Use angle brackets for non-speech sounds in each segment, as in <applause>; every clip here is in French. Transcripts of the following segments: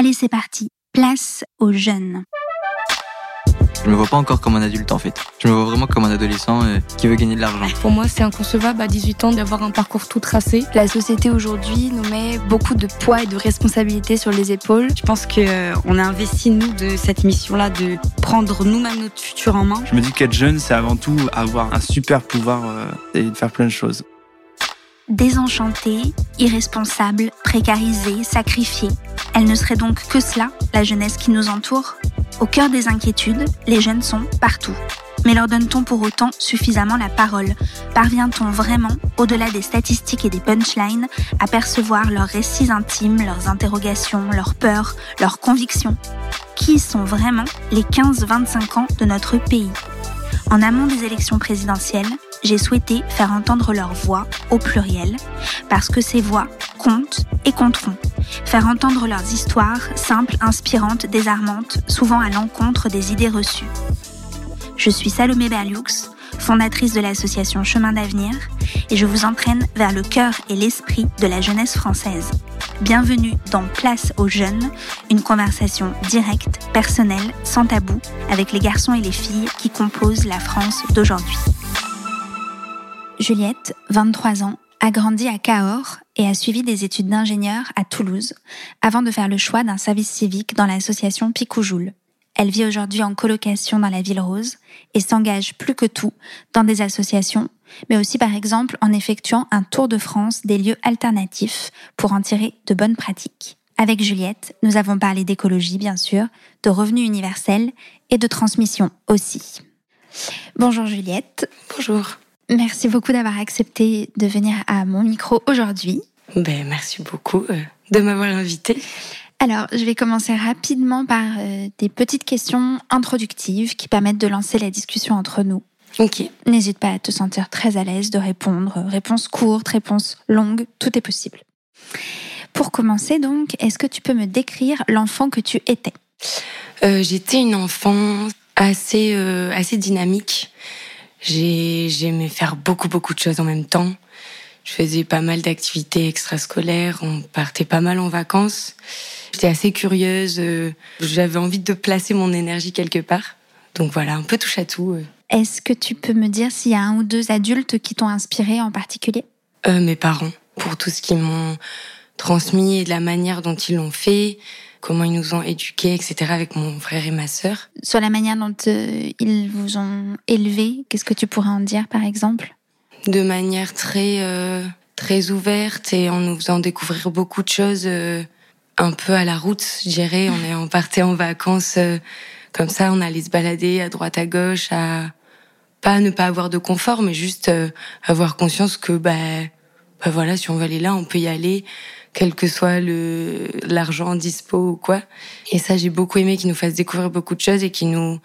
Allez, c'est parti. Place aux jeunes. Je me vois pas encore comme un adulte en fait. Je me vois vraiment comme un adolescent euh, qui veut gagner de l'argent. Pour moi, c'est inconcevable à 18 ans d'avoir un parcours tout tracé. La société aujourd'hui nous met beaucoup de poids et de responsabilités sur les épaules. Je pense qu'on euh, a investi nous de cette mission-là de prendre nous-mêmes notre futur en main. Je me dis qu'être jeune, c'est avant tout avoir un super pouvoir euh, et de faire plein de choses. Désenchantée, irresponsable, précarisée, sacrifiée. Elle ne serait donc que cela, la jeunesse qui nous entoure? Au cœur des inquiétudes, les jeunes sont partout. Mais leur donne-t-on pour autant suffisamment la parole? Parvient-on vraiment, au-delà des statistiques et des punchlines, à percevoir leurs récits intimes, leurs interrogations, leurs peurs, leurs convictions? Qui sont vraiment les 15-25 ans de notre pays? En amont des élections présidentielles, j'ai souhaité faire entendre leur voix au pluriel, parce que ces voix comptent et compteront. Faire entendre leurs histoires, simples, inspirantes, désarmantes, souvent à l'encontre des idées reçues. Je suis Salomé Berlioux, fondatrice de l'association Chemin d'avenir, et je vous entraîne vers le cœur et l'esprit de la jeunesse française. Bienvenue dans Place aux jeunes, une conversation directe, personnelle, sans tabou, avec les garçons et les filles qui composent la France d'aujourd'hui. Juliette, 23 ans, a grandi à Cahors et a suivi des études d'ingénieur à Toulouse avant de faire le choix d'un service civique dans l'association Picoujoule. Elle vit aujourd'hui en colocation dans la ville rose et s'engage plus que tout dans des associations, mais aussi par exemple en effectuant un tour de France des lieux alternatifs pour en tirer de bonnes pratiques. Avec Juliette, nous avons parlé d'écologie bien sûr, de revenus universels et de transmission aussi. Bonjour Juliette. Bonjour. Merci beaucoup d'avoir accepté de venir à mon micro aujourd'hui. Ben, merci beaucoup euh, de m'avoir invité. Alors, je vais commencer rapidement par euh, des petites questions introductives qui permettent de lancer la discussion entre nous. Ok. N'hésite pas à te sentir très à l'aise de répondre. Réponse courte, réponse longue, tout est possible. Pour commencer donc, est-ce que tu peux me décrire l'enfant que tu étais? Euh, J'étais une enfant assez, assez dynamique. J'aimais faire beaucoup, beaucoup de choses en même temps. Je faisais pas mal d'activités extrascolaires, on partait pas mal en vacances. J'étais assez curieuse, euh, j'avais envie de placer mon énergie quelque part. Donc voilà, un peu touche à tout. Euh. Est-ce que tu peux me dire s'il y a un ou deux adultes qui t'ont inspiré en particulier? Euh, Mes parents, pour tout ce qu'ils m'ont transmis et de la manière dont ils l'ont fait comment ils nous ont éduqués, etc., avec mon frère et ma sœur. Sur la manière dont euh, ils vous ont élevés, qu'est-ce que tu pourrais en dire, par exemple? De manière très, euh, très ouverte et en nous faisant découvrir beaucoup de choses euh, un peu à la route, je dirais. On, est, on partait en vacances comme ça, on allait se balader à droite, à gauche, à pas ne pas avoir de confort, mais juste avoir conscience que, bah, bah voilà, si on veut aller là, on peut y aller quel que soit le l'argent dispo ou quoi. Et ça, j'ai beaucoup aimé qu'ils nous fassent découvrir beaucoup de choses et qu'ils nous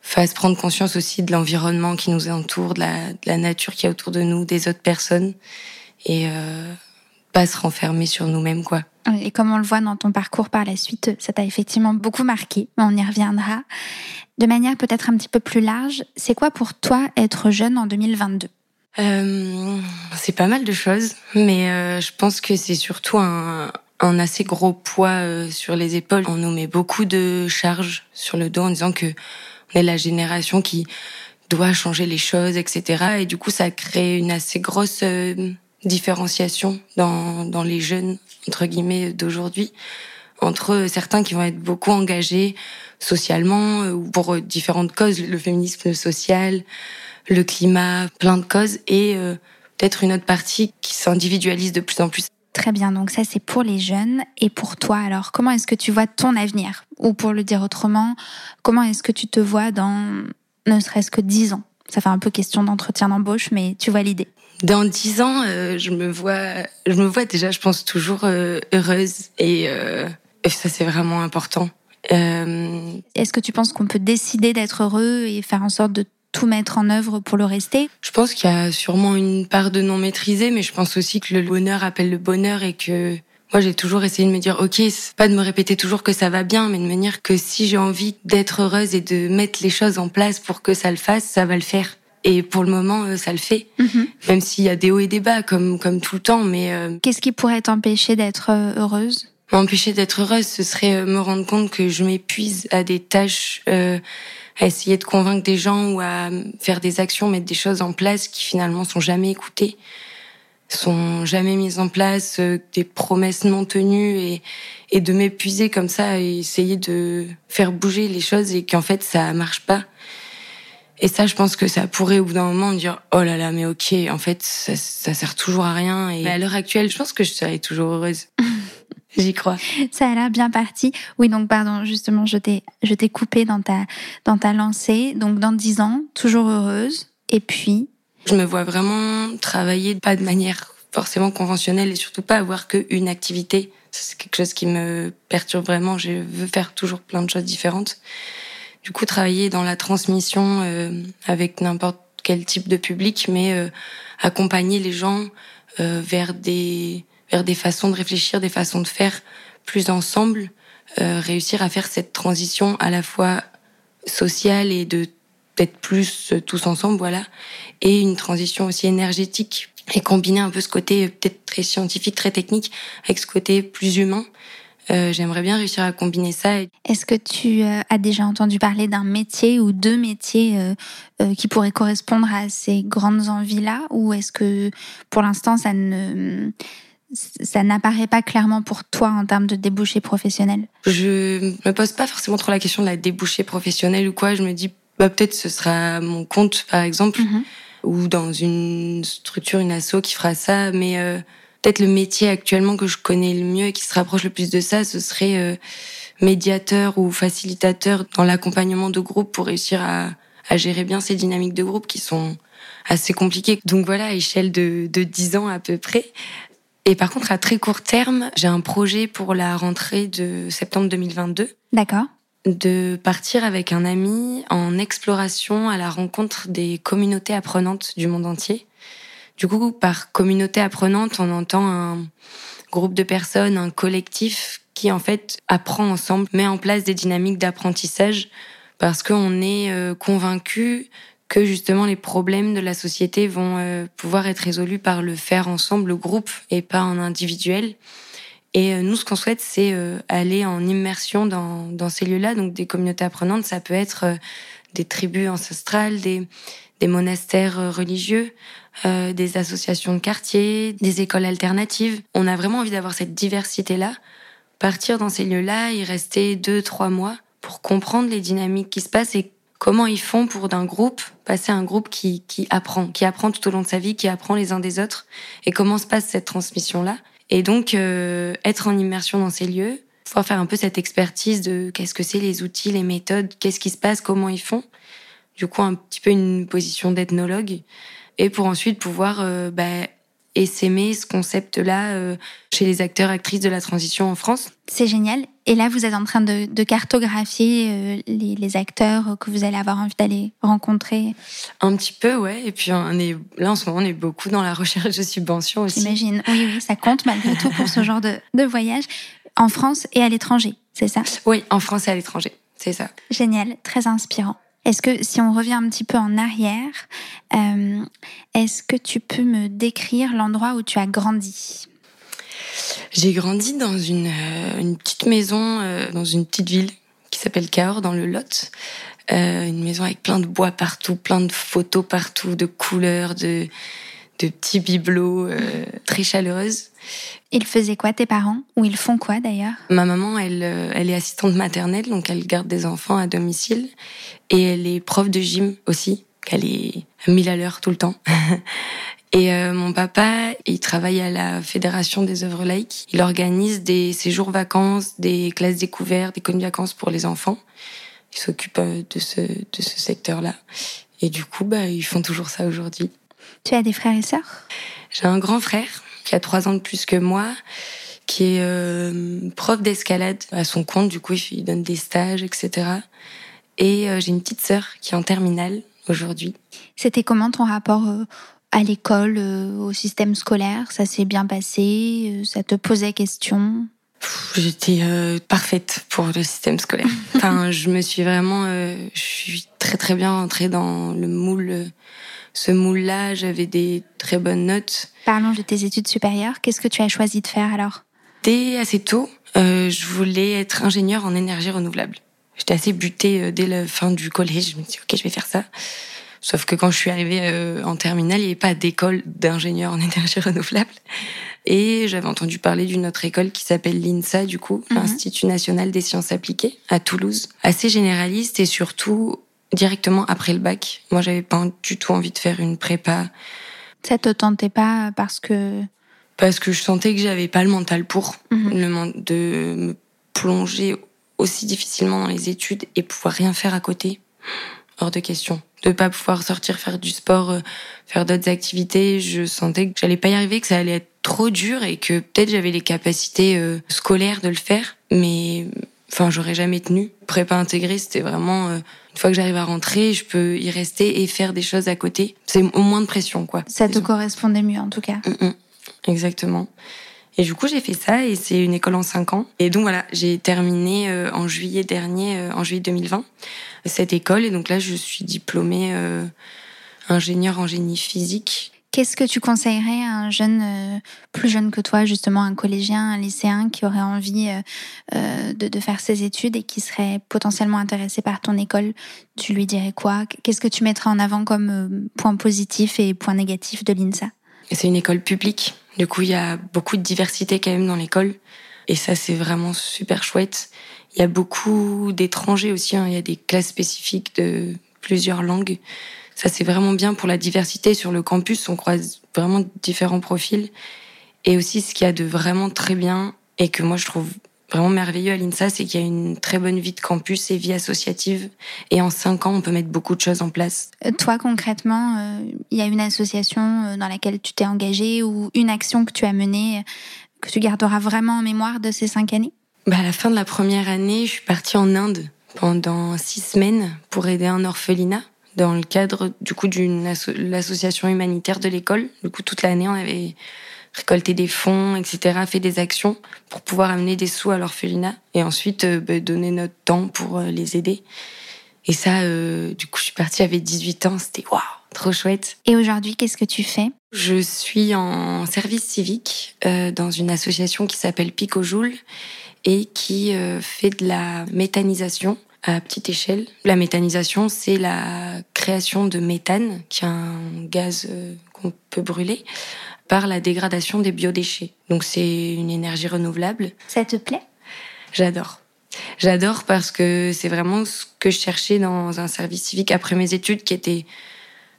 fassent prendre conscience aussi de l'environnement qui nous entoure, de la, de la nature qui est autour de nous, des autres personnes, et euh, pas se renfermer sur nous-mêmes, quoi. Et comme on le voit dans ton parcours par la suite, ça t'a effectivement beaucoup marqué, on y reviendra. De manière peut-être un petit peu plus large, c'est quoi pour toi être jeune en 2022 euh, c'est pas mal de choses, mais euh, je pense que c'est surtout un, un, assez gros poids euh, sur les épaules. On nous met beaucoup de charges sur le dos en disant que on est la génération qui doit changer les choses, etc. Et du coup, ça crée une assez grosse euh, différenciation dans, dans les jeunes entre guillemets d'aujourd'hui entre certains qui vont être beaucoup engagés socialement ou pour différentes causes, le féminisme social, le climat, plein de causes, et euh, peut-être une autre partie qui s'individualise de plus en plus. Très bien, donc ça c'est pour les jeunes. Et pour toi, alors, comment est-ce que tu vois ton avenir? Ou pour le dire autrement, comment est-ce que tu te vois dans ne serait-ce que dix ans? Ça fait un peu question d'entretien d'embauche, mais tu vois l'idée. Dans dix ans, euh, je me vois, je me vois déjà, je pense toujours euh, heureuse et, et, ça c'est vraiment important. Est-ce que tu penses qu'on peut décider d'être heureux et faire en sorte de tout mettre en œuvre pour le rester Je pense qu'il y a sûrement une part de non maîtrisé, mais je pense aussi que le bonheur appelle le bonheur et que moi j'ai toujours essayé de me dire ok, pas de me répéter toujours que ça va bien, mais de me dire que si j'ai envie d'être heureuse et de mettre les choses en place pour que ça le fasse, ça va le faire. Et pour le moment, euh, ça le fait, mhm. même s'il y a des hauts et des bas comme comme tout le temps. Mais euh, qu'est-ce qui pourrait t'empêcher d'être euh, heureuse? M'empêcher d'être heureuse, ce serait me rendre compte que je m'épuise à des tâches, à essayer de convaincre des gens ou à faire des actions, mettre des choses en place qui finalement sont jamais écoutées sont jamais mises en place, euh, des promesses non tenues et, et de m'épuiser comme ça et essayer de faire bouger les choses et qu'en fait ça marche pas. Et ça, je pense que ça pourrait au bout d'un moment me dire oh là là, mais ok, en fait ça, ça sert toujours à rien. Et à l'heure actuelle, je pense que je serais toujours heureuse. <laughs> J'y crois. Ça a l'air bien parti. Oui, donc pardon, justement, je t'ai je t'ai coupé dans ta dans ta lancée. Donc dans dix ans, toujours heureuse. Et puis? Je me vois vraiment travailler pas de manière forcément conventionnelle et surtout pas avoir qu'une activité. C'est quelque chose qui me perturbe vraiment. Je veux faire toujours plein de choses différentes. Du coup, travailler dans la transmission euh, avec n'importe quel type de public, mais euh, accompagner les gens euh, vers des vers des façons de réfléchir, des façons de faire plus ensemble, réussir à faire cette transition à la fois sociale et de peut-être plus euh, tous ensemble, voilà, et une transition aussi énergétique et combiner un peu ce côté euh, peut-être très scientifique, très technique, avec ce côté plus humain. Euh, J'aimerais bien réussir à combiner ça. Est-ce que tu euh, as déjà entendu parler d'un métier ou deux métiers euh, qui pourraient correspondre à ces grandes envies-là, ou est-ce que pour l'instant ça ne ça n'apparaît pas clairement pour toi en termes de débouchés professionnels Je me pose pas forcément trop la question de la débouchée professionnelle ou quoi. Je me dis bah, peut-être ce sera mon compte, par exemple, mhm. ou dans une structure, une asso qui fera ça. Mais euh, peut-être le métier actuellement que je connais le mieux et qui se rapproche le plus de ça, ce serait euh, médiateur ou facilitateur dans l'accompagnement de groupe pour réussir à, à, gérer bien ces dynamiques de groupe qui sont assez compliquées. Donc voilà, à échelle de, de 10 ans à peu près. Et par contre, à très court terme, j'ai un projet pour la rentrée de septembre 2022. D'accord de partir avec un ami en exploration à la rencontre des communautés apprenantes du monde entier. Du coup, par communauté apprenante, on entend un groupe de personnes, un collectif qui en fait apprend ensemble, met en place des dynamiques d'apprentissage parce qu'on est euh, convaincu que justement les problèmes de la société vont euh, pouvoir être résolus par le faire ensemble, le groupe, et pas en individuel. Et euh, nous, ce qu'on souhaite, c'est euh, aller en immersion dans, dans ces lieux-là. Donc, des communautés apprenantes, ça peut être euh, des tribus ancestrales, des, des monastères religieux, euh, des associations de quartier, des écoles alternatives. On a vraiment envie d'avoir cette diversité-là. Partir dans ces lieux-là, y rester deux, trois mois pour comprendre les dynamiques qui se passent et comment ils font pour d'un groupe passer à un groupe qui, qui apprend, qui apprend tout au long de sa vie, qui apprend les uns des autres, et comment se passe cette transmission-là. Et donc, euh, être en immersion dans ces lieux, pouvoir faire un peu cette expertise de qu'est-ce que c'est les outils, les méthodes, qu'est-ce qui se passe, comment ils font. Du coup, un petit peu une position d'ethnologue. Et pour ensuite pouvoir euh, bah, s'aimer ce concept-là euh, chez les acteurs, actrices de la transition en France. C'est génial. Et là, vous êtes en train de, de cartographier euh, les, les, acteurs que vous allez avoir envie d'aller rencontrer. Un petit peu, ouais. Et puis on est là en ce moment, on est beaucoup dans la <laughs> recherche de subventions aussi. J'imagine. Oui, oui, ça compte malgré tout pour ce genre de, de voyage en France et à l'étranger, c'est ça? Oui, en France et à l'étranger, c'est ça. Génial, très inspirant. Est-ce que si on revient un petit peu en arrière, euh, est-ce que tu peux me décrire l'endroit où tu as grandi? J'ai grandi dans une, euh, petite maison, euh, dans une petite ville qui s'appelle Cahors, dans le Lot. Une maison avec plein de bois partout, plein de photos partout, de couleurs, de, de petits bibelots, euh, très chaleureuse. Ils faisaient quoi tes parents? Ou ils font quoi d'ailleurs? Ma maman, elle, euh, elle est assistante maternelle, donc elle garde des enfants à domicile. Et elle est prof de gym aussi, qu'elle est à mille à l'heure tout le temps. <laughs> Et euh, mon papa, il travaille à la Fédération des œuvres laïques. Il organise des séjours vacances, des classes découvertes, des colonies vacances pour les enfants. Il s'occupe euh, de ce, de ce secteur-là. Et du coup, bah, ils font toujours ça aujourd'hui. Tu as des frères et sœurs? J'ai un grand frère qui a trois ans de plus que moi, qui est euh, prof d'escalade à son compte. Du coup, il donne des stages, etc. Et euh, j'ai une petite sœur qui est en terminale aujourd'hui. C'était comment ton rapport euh, à l'école, au système scolaire? Ça s'est bien passé Ça te posait question? J'étais parfaite pour le système scolaire. <laughs> enfin, je me suis vraiment, je suis très très bien entrée dans le moule ce moule-là, j'avais des très bonnes notes. Parlons de tes études supérieures. Qu'est-ce que tu as choisi de faire alors? Dès assez tôt, euh, je voulais être ingénieur en énergie renouvelable. J'étais assez butée euh, dès la fin du collège. Je me suis dit, ok, je vais faire ça. Sauf que quand je suis arrivée euh, en terminale, il n'y avait pas d'école d'ingénieur en <laughs> énergie renouvelable. Et j'avais entendu parler d'une autre école qui s'appelle l'INSA, du coup, Mhm. l'Institut national des sciences appliquées, à Toulouse. Assez généraliste et surtout directement après le bac. Moi, j'avais pas du tout envie de faire une prépa Ça te tentait pas parce que. parce que je sentais que j'avais pas le mental pour Mhm. le de me plonger aussi difficilement dans les études et pouvoir rien faire à côté. Hors de question. De pas pouvoir sortir faire du sport, euh, faire d'autres activités, je sentais que j'allais pas y arriver, que ça allait être trop dur et que peut-être j'avais les capacités euh, scolaires de le faire, mais enfin j'aurais jamais tenu. Prépa intégrée, c'était vraiment euh, une fois que j'arrive à rentrer, je peux y rester et faire des choses à côté. C'est au moins de pression quoi. Ça te correspondait mieux en tout cas. Mm, mm. Exactement. Et du coup, j'ai fait ça et c'est une école en 5 ans. Et donc voilà, j'ai terminé euh, en juillet dernier, euh, en juillet 2020, cette école. Et donc là, je suis diplômée euh, ingénieure en génie physique. Qu'est-ce que tu conseillerais à un jeune euh, plus jeune que toi, justement un collégien, un lycéen qui aurait envie euh, euh, de, de faire ses études et qui serait potentiellement intéressé par ton école? Tu lui dirais quoi? Qu'est-ce que tu mettrais en avant comme euh, point positif et point négatif de l'INSA? C'est une école publique. Du coup, il y a beaucoup de diversité quand même dans l'école. Et ça, c'est vraiment super chouette. Il y a beaucoup d'étrangers aussi. hein. Il y a des classes spécifiques de plusieurs langues. Ça, c'est vraiment bien pour la diversité sur le campus. On croise vraiment différents profils. Et aussi, ce qu'il y a de vraiment très bien et que moi, je trouve vraiment merveilleux à l'INSA, c'est qu'il y a une très bonne vie de campus et vie associative. Et en cinq ans, on peut mettre beaucoup de choses en place. Euh, Toi, concrètement, euh, il y a une association euh, dans laquelle tu t'es engagé ou une action que tu as menée que tu garderas vraiment en mémoire de ces cinq années? Bah, à la fin de la première année, je suis partie en Inde pendant six semaines pour aider un orphelinat dans le cadre du coup d'une asso- l'association humanitaire de l'école. Du coup, toute l'année, on avait récolté des fonds, etc., fait des actions pour pouvoir amener des sous à l'orphelinat et ensuite euh, bah, donner notre temps pour euh, les aider. Et ça, euh, du coup, je suis partie, j'avais 18 ans, c'était waouh, trop chouette. Et aujourd'hui, qu'est-ce que tu fais? Je suis en service civique dans une association qui s'appelle Picojoule et qui fait de la méthanisation à petite échelle. La méthanisation, c'est la création de méthane, qui est un gaz euh, qu'on peut brûler, par la dégradation des biodéchets. Donc c'est une énergie renouvelable. Ça te plaît? J'adore. J'adore parce que c'est vraiment ce que je cherchais dans un service civique après mes études qui était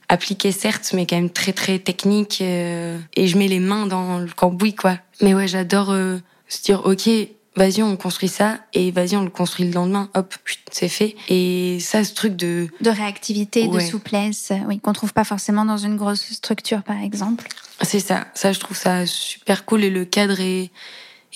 appliqué certes, mais quand même très très technique. euh, et je mets les mains dans le cambouis, quoi. Mais ouais, j'adore euh, se dire, ok, vas-y, on construit ça, et vas-y, on le construit le lendemain. Hop, c'est fait. Et ça, ce truc de... De réactivité, de souplesse, oui, qu'on trouve pas forcément dans une grosse structure, par exemple. C'est ça. Ça, je trouve ça super cool. Et le cadre est,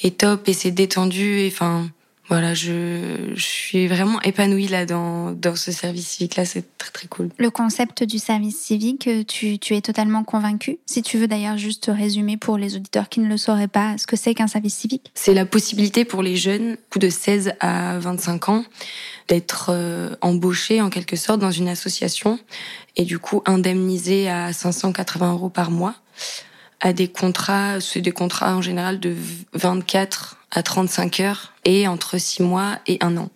est top, et c'est détendu. Et enfin... Voilà, je, je suis vraiment épanouie là dans, dans ce service civique là, c'est très très cool. Le concept du service civique, euh, tu, tu es totalement convaincu Si tu veux d'ailleurs juste résumer pour les auditeurs qui ne le sauraient pas ce que c'est qu'un service civique? C'est la possibilité pour les jeunes, coup de 16 à 25 ans, d'être euh, embauchés en quelque sorte dans une association et du coup indemnisés à 580 euros par mois à des contrats, c'est des contrats en général de 24 à 35 heures et entre 6 mois et 1 an.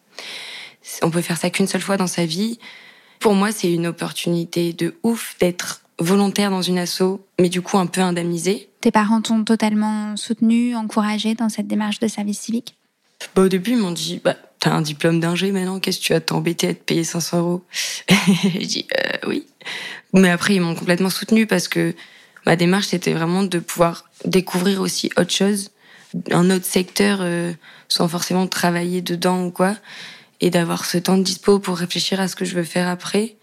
On peut faire ça qu'une seule fois dans sa vie. Pour moi, c'est une opportunité de ouf d'être volontaire dans une asso, mais du coup un peu indemnisé. Tes parents t'ont totalement soutenu, encouragé dans cette démarche de service civique? Bah, au début, ils m'ont dit, bah, t'as un diplôme d'ingé maintenant, qu'est-ce que tu vas t'embêter à te payer 500 euros? <laughs> J'ai dit, euh, oui. Mais après, ils m'ont complètement soutenu parce que ma démarche, c'était vraiment de pouvoir découvrir aussi autre chose, un autre secteur, euh, sans forcément travailler dedans ou quoi, et d'avoir ce temps de dispo pour réfléchir à ce que je veux faire après.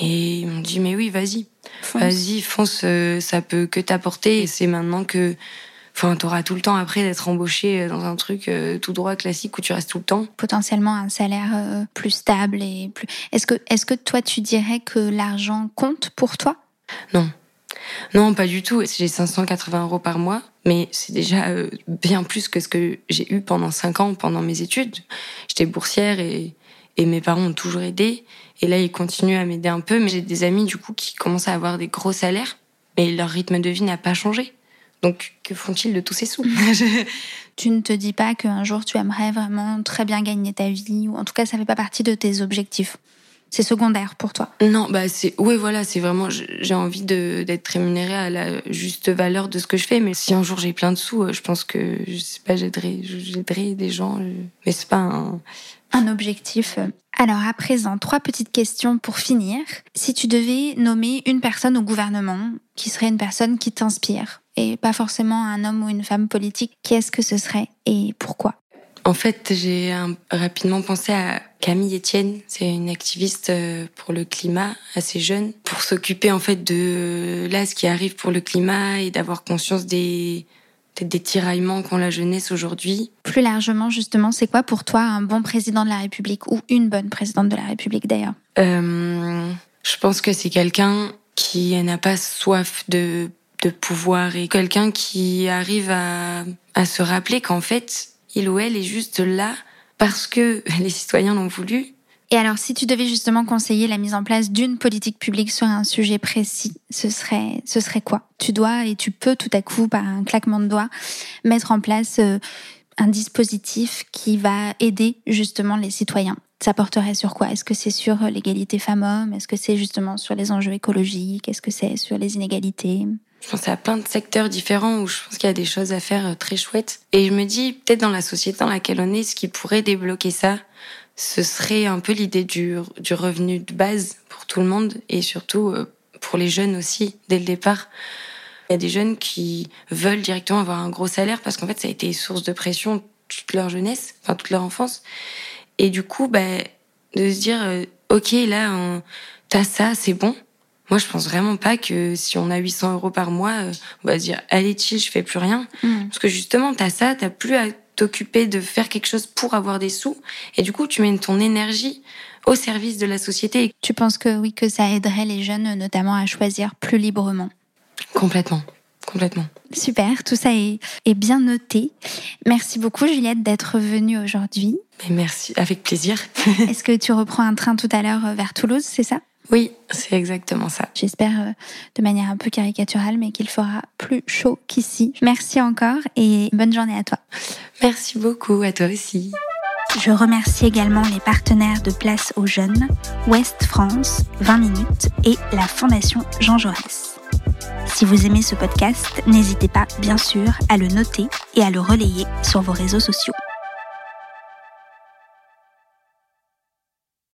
Et ils m'ont dit, mais oui, vas-y. Vas-y, fonce, euh, ça peut que t'apporter. Et c'est maintenant que, enfin, t'auras tout le temps après d'être embauché dans un truc euh, tout droit classique où tu restes tout le temps. Potentiellement un salaire euh, plus stable et plus. Est-ce que, est-ce que toi tu dirais que l'argent compte pour toi? Non. Non, pas du tout. J'ai 580 euros par mois, mais c'est déjà euh, bien plus que ce que j'ai eu pendant 5 ans pendant mes études. J'étais boursière et, et mes parents ont toujours aidé. Et là, ils continuent à m'aider un peu, mais j'ai des amis du coup qui commencent à avoir des gros salaires, mais leur rythme de vie n'a pas changé. Donc, que font-ils de tous ces sous? <laughs> Tu ne te dis pas qu'un jour tu aimerais vraiment très bien gagner ta vie, ou en tout cas ça fait pas partie de tes objectifs. C'est secondaire pour toi. Non, bah c'est, oui, voilà, c'est vraiment, j'ai envie d'être rémunérée à la juste valeur de ce que je fais. Mais si un jour j'ai plein de sous, euh, je pense que, je sais pas, j'aiderai, j'aiderai des gens. Mais c'est pas un, un objectif. Alors à présent, trois petites questions pour finir. Si tu devais nommer une personne au gouvernement qui serait une personne qui t'inspire, et pas forcément un homme ou une femme politique, qui est-ce que ce serait et pourquoi? En fait, j'ai rapidement pensé à Camille Etienne, c'est une activiste euh, pour le climat, assez jeune, pour s'occuper en fait de là ce qui arrive pour le climat et d'avoir conscience des peut-être des tiraillements qu'ont la jeunesse aujourd'hui. Plus largement, justement, c'est quoi pour toi un bon président de la République ou une bonne présidente de la République d'ailleurs? Euh, Je pense que c'est quelqu'un qui n'a pas soif de, de pouvoir et quelqu'un qui arrive à, à se rappeler qu'en fait, il ou elle est juste là parce que <laughs> les citoyens l'ont voulu. Et alors, si tu devais justement conseiller la mise en place d'une politique publique sur un sujet précis, ce serait, ce serait quoi? Tu dois et tu peux tout à coup, par un claquement de doigts, mettre en place euh, un dispositif qui va aider justement les citoyens. Ça porterait sur quoi? Est-ce que c'est sur l'égalité femmes-hommes? Est-ce que c'est justement sur les enjeux écologiques? Est-ce que c'est sur les inégalités? Je pense à plein de secteurs différents où je pense qu'il y a des choses à faire euh, très chouettes. Et je me dis, peut-être dans la société dans laquelle on est, ce qui pourrait débloquer ça, ce serait un peu l'idée du, du revenu de base pour tout le monde et surtout euh, pour les jeunes aussi, dès le départ. Il y a des jeunes qui veulent directement avoir un gros salaire parce qu'en fait, ça a été source de pression toute leur jeunesse, enfin toute leur enfance. Et du coup, bah, de se dire, euh, ok, là, t'as ça, c'est bon. Moi, je pense vraiment pas que si on a 800 euros par mois, euh, on va se dire, allez, chill, je fais plus rien. Mmh. Parce que justement, t'as ça, t'as plus à t'occuper de faire quelque chose pour avoir des sous. Et du coup, tu mets ton énergie au service de la société. Tu penses que oui, que ça aiderait les jeunes notamment à choisir plus librement? Complètement. Complètement. Super, tout ça est, est bien noté. Merci beaucoup Juliette d'être venue aujourd'hui. Merci, avec plaisir. <laughs> Est-ce que tu reprends un train tout à l'heure vers Toulouse, c'est ça? Oui, c'est exactement ça. J'espère euh, de manière un peu caricaturale, mais qu'il fera plus chaud qu'ici. Merci encore et bonne journée à toi. Merci beaucoup, à toi aussi. Je remercie également les partenaires de Place aux Jeunes, Ouest France, 20 minutes et la Fondation Jean Jaurès. Si vous aimez ce podcast, n'hésitez pas, bien sûr, à le noter et à le relayer sur vos réseaux sociaux.